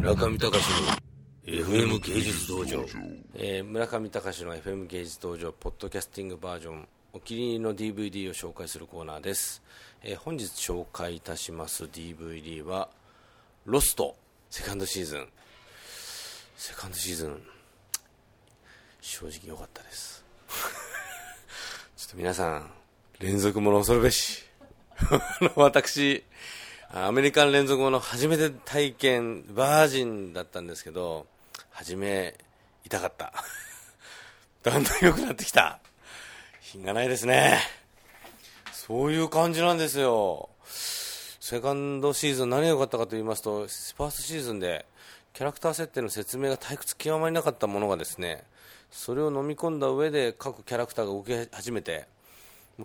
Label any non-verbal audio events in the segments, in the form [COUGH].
村上隆の FM 芸術道場、えー、村上隆の FM 芸術道場ポッドキャスティングバージョンお気に入りの DVD を紹介するコーナーです、えー、本日紹介いたします DVD は「ロスト」セカンドシーズン。セカンドシーズン。正直良かったです。[LAUGHS] ちょっと皆さん連続もの恐るべし。[LAUGHS] 私アメリカン連続もの初めて体験、バージンだったんですけど、初め、痛かった。[LAUGHS] だんだん良くなってきた。品がないですね。そういう感じなんですよ。セカンドシーズン何が良かったかと言いますと、ファーストシーズンでキャラクター設定の説明が退屈極まりなかったものがですね、それを飲み込んだ上で各キャラクターが動き始めて、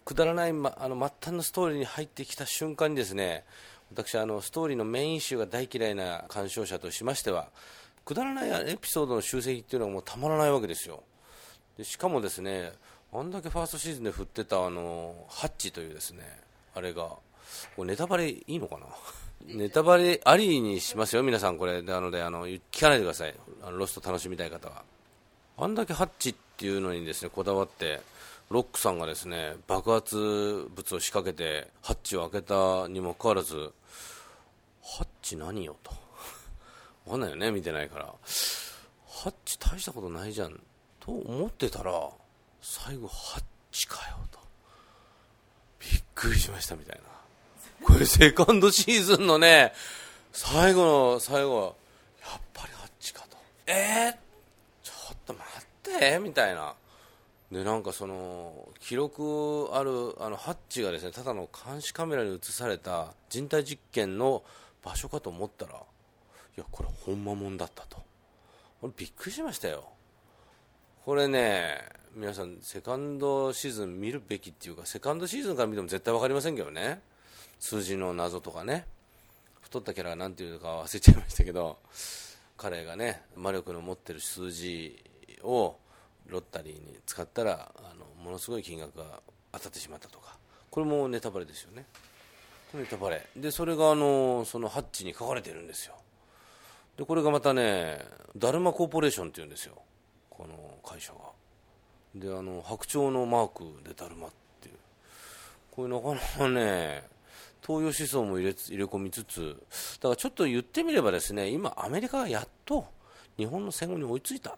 くだらない、ま、あの末端のストーリーに入ってきた瞬間にですね、私あのストーリーのメイン集が大嫌いな鑑賞者としましてはくだらないエピソードの集積っていうのはもうたまらないわけですよ。でしかもですねあんだけファーストシーズンで振ってたあのハッチというですねあれがこれネタバレいいのかな？[LAUGHS] ネタバレありにしますよ皆さんこれ。なのであの聞かないでください。あのロスト楽しみたい方は。あんだけハッチっていうのにですねこだわってロックさんがですね爆発物を仕掛けてハッチを開けたにもかかわらずハッチ何よと。[LAUGHS] 分かんないよね見てないから。ハッチ大したことないじゃん。と思ってたら最後ハッチかよと。びっくりしましたみたいな。これセカンドシーズンのね最後の最後やっぱりハッチかと。えー、ちょっと待ってみたいな。でなんかその記録あるあのハッチがですねただの監視カメラに映された人体実験の場所かと思ったらいやこれほんまもんだったと。これびっくりしましたよ。これね皆さんセカンドシーズン見るべきっていうかセカンドシーズンから見ても絶対分かりませんけどね。数字の謎とかね。太ったキャラが何ていうか忘れちゃいましたけど彼がね魔力の持ってる数字をロッタリーに使ったらあのものすごい金額が当たってしまったとか。これもネタバレですよね。ネタバレ。でそれがあのそのハッチに書かれてるんですよ。でこれがまたねダルマコーポレーションっていうんですよ。この会社が。であの白鳥のマークでダルマっていう。これなかなかね東洋思想も入れ入れ込みつつだからちょっと言ってみればですね今アメリカがやっと日本の戦後に追いついた。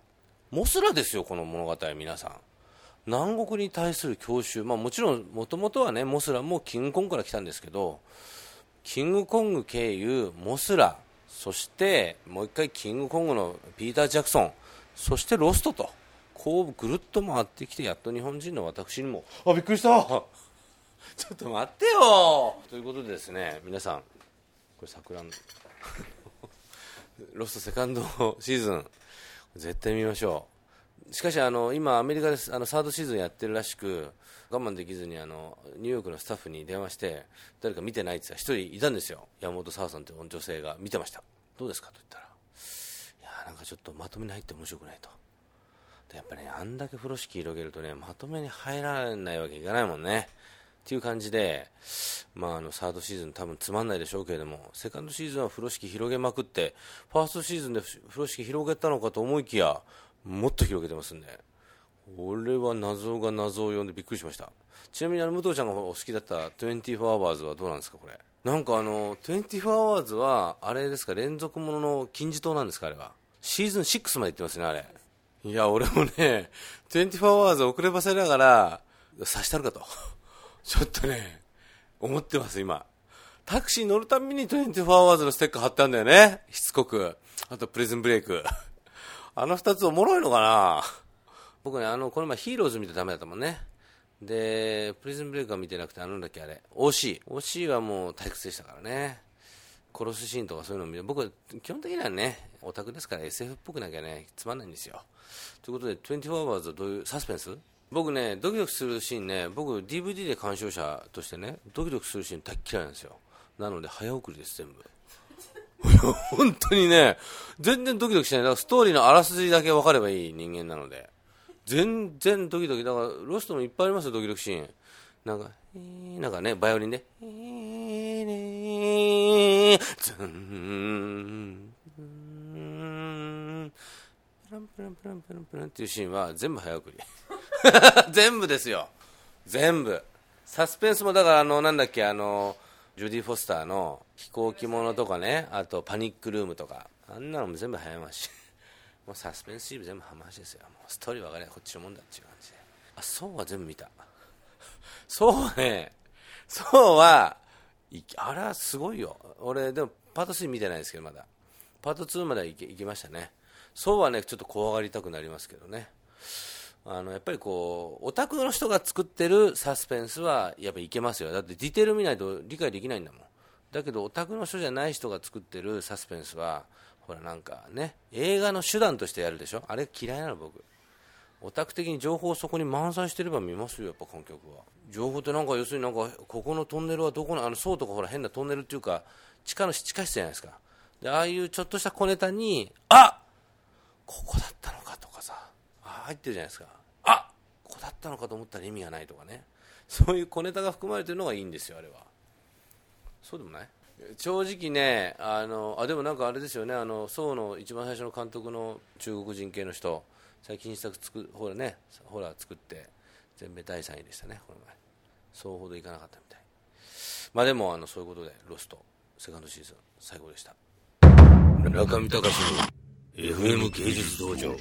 モスラですよ、この物語、皆さん。南国に対する郷愁、まあ、もちろん、もともとはね、モスラもキングコングから来たんですけど、キングコング経由、モスラ、そしてもう一回キングコングのピーター・ジャクソン、そしてロストと、こうぐるっと回ってきて、やっと日本人の私にも、あ、びっくりした。ちょっと待ってよ。ということでですね、皆さん、これ桜の [LAUGHS] ロストセカンドシーズン、絶対見ましょう。しかしあの今アメリカであのサードシーズンやってるらしく我慢できずにあのニューヨークのスタッフに電話して誰か見てないって言ったら1人いたんですよ。山本沙さんという女性が見てました。どうですかと言ったらいやなんかちょっとまとめに入って面白くないと。やっぱり、ね、あんだけ風呂敷広げるとねまとめに入らないわけいかないもんね。っていう感じで、まあ、あのサードシーズン、多分つまんないでしょうけれども、セカンドシーズンは風呂敷広げまくって、ファーストシーズンで風呂敷広げたのかと思いきや、もっと広げてますんで、これは謎が謎を呼んでびっくりしました。ちなみにあの武藤ちゃんがお好きだった24 Hours はどうなんですか、これ。なんかあの、24 Hours は、あれですか、連続ものの金字塔なんですか、あれは。シーズン6まで行ってますね、あれ。いや、俺もね、24 Hours 遅ればせながら、刺したるかと。ちょっとね、思ってます、今。タクシー乗るたびに24 hours のステッカー貼ったんだよね。しつこく。あとプリズンブレイク。あの二つおもろいのかな僕ね、あの、この前ヒーローズ見てダメだったもんね。で、プリズンブレイクは見てなくて、あのんだっけ、あれ、OC。OC はもう退屈でしたからね。殺すシーンとかそういうのを見て、僕、基本的にはね、オタクですから SF っぽくなきゃね、つまんないんですよ。ということで、24 hours はどういう、サスペンス？僕ね、ドキドキするシーンね、僕、DVD で鑑賞者としてね、ドキドキするシーン大嫌いなんですよ。なので、早送りです、全部。[LAUGHS] 本当にね、全然ドキドキしない。だから、ストーリーのあらすじだけ分かればいい人間なので。全然ドキドキ。だから、ロストもいっぱいありますよ、ドキドキシーン。なんか、なんかね、バイオリンで、プランプランプランプランプランっていうシーンは全部早送り。[LAUGHS] 全部ですよ。全部。サスペンスもだからあのなんだっけあのジュディ・フォスターの飛行機ものとかねあとパニックルームとか。あんなのも全部早回し。[LAUGHS] もうサスペンスシーン全部早回しですよ。もうストーリー分かりゃこっちのもんだっていう感じで。あそうは全部見た。[LAUGHS] そうはね。そうはあれはすごいよ。俺でもパート3見てないですけどまだ。パート2まで行け行きましたね。そうはねちょっと怖がりたくなりますけどね。あのやっぱりこうオタクの人が作ってるサスペンスはやっぱいけますよ。だってディテール見ないと理解できないんだもん。だけどオタクの人じゃない人が作ってるサスペンスはほらなんかね映画の手段としてやるでしょ。あれ嫌いなの僕。オタク的に情報をそこに満載してれば見ますよやっぱ観客は。情報ってなんか要するになんかここのトンネルはどこのあの層とかほら変なトンネルっていうか地下の地下室じゃないですか。でああいうちょっとした小ネタにあここだ入ってるじゃないですか。あここだったのかと思ったら意味がないとかね。そういう小ネタが含まれてるのがいいんですよあれは。そうでもない？正直ねあのあでもなんかあれですよね。あの宋の一番最初の監督の中国人系の人。最近作作ほらねホラー作って全米第3位でしたねこの前。そうほどいかなかったみたい。まあでもあのそういうことでロストセカンドシーズン最高でした。中見隆の FM 芸術道場。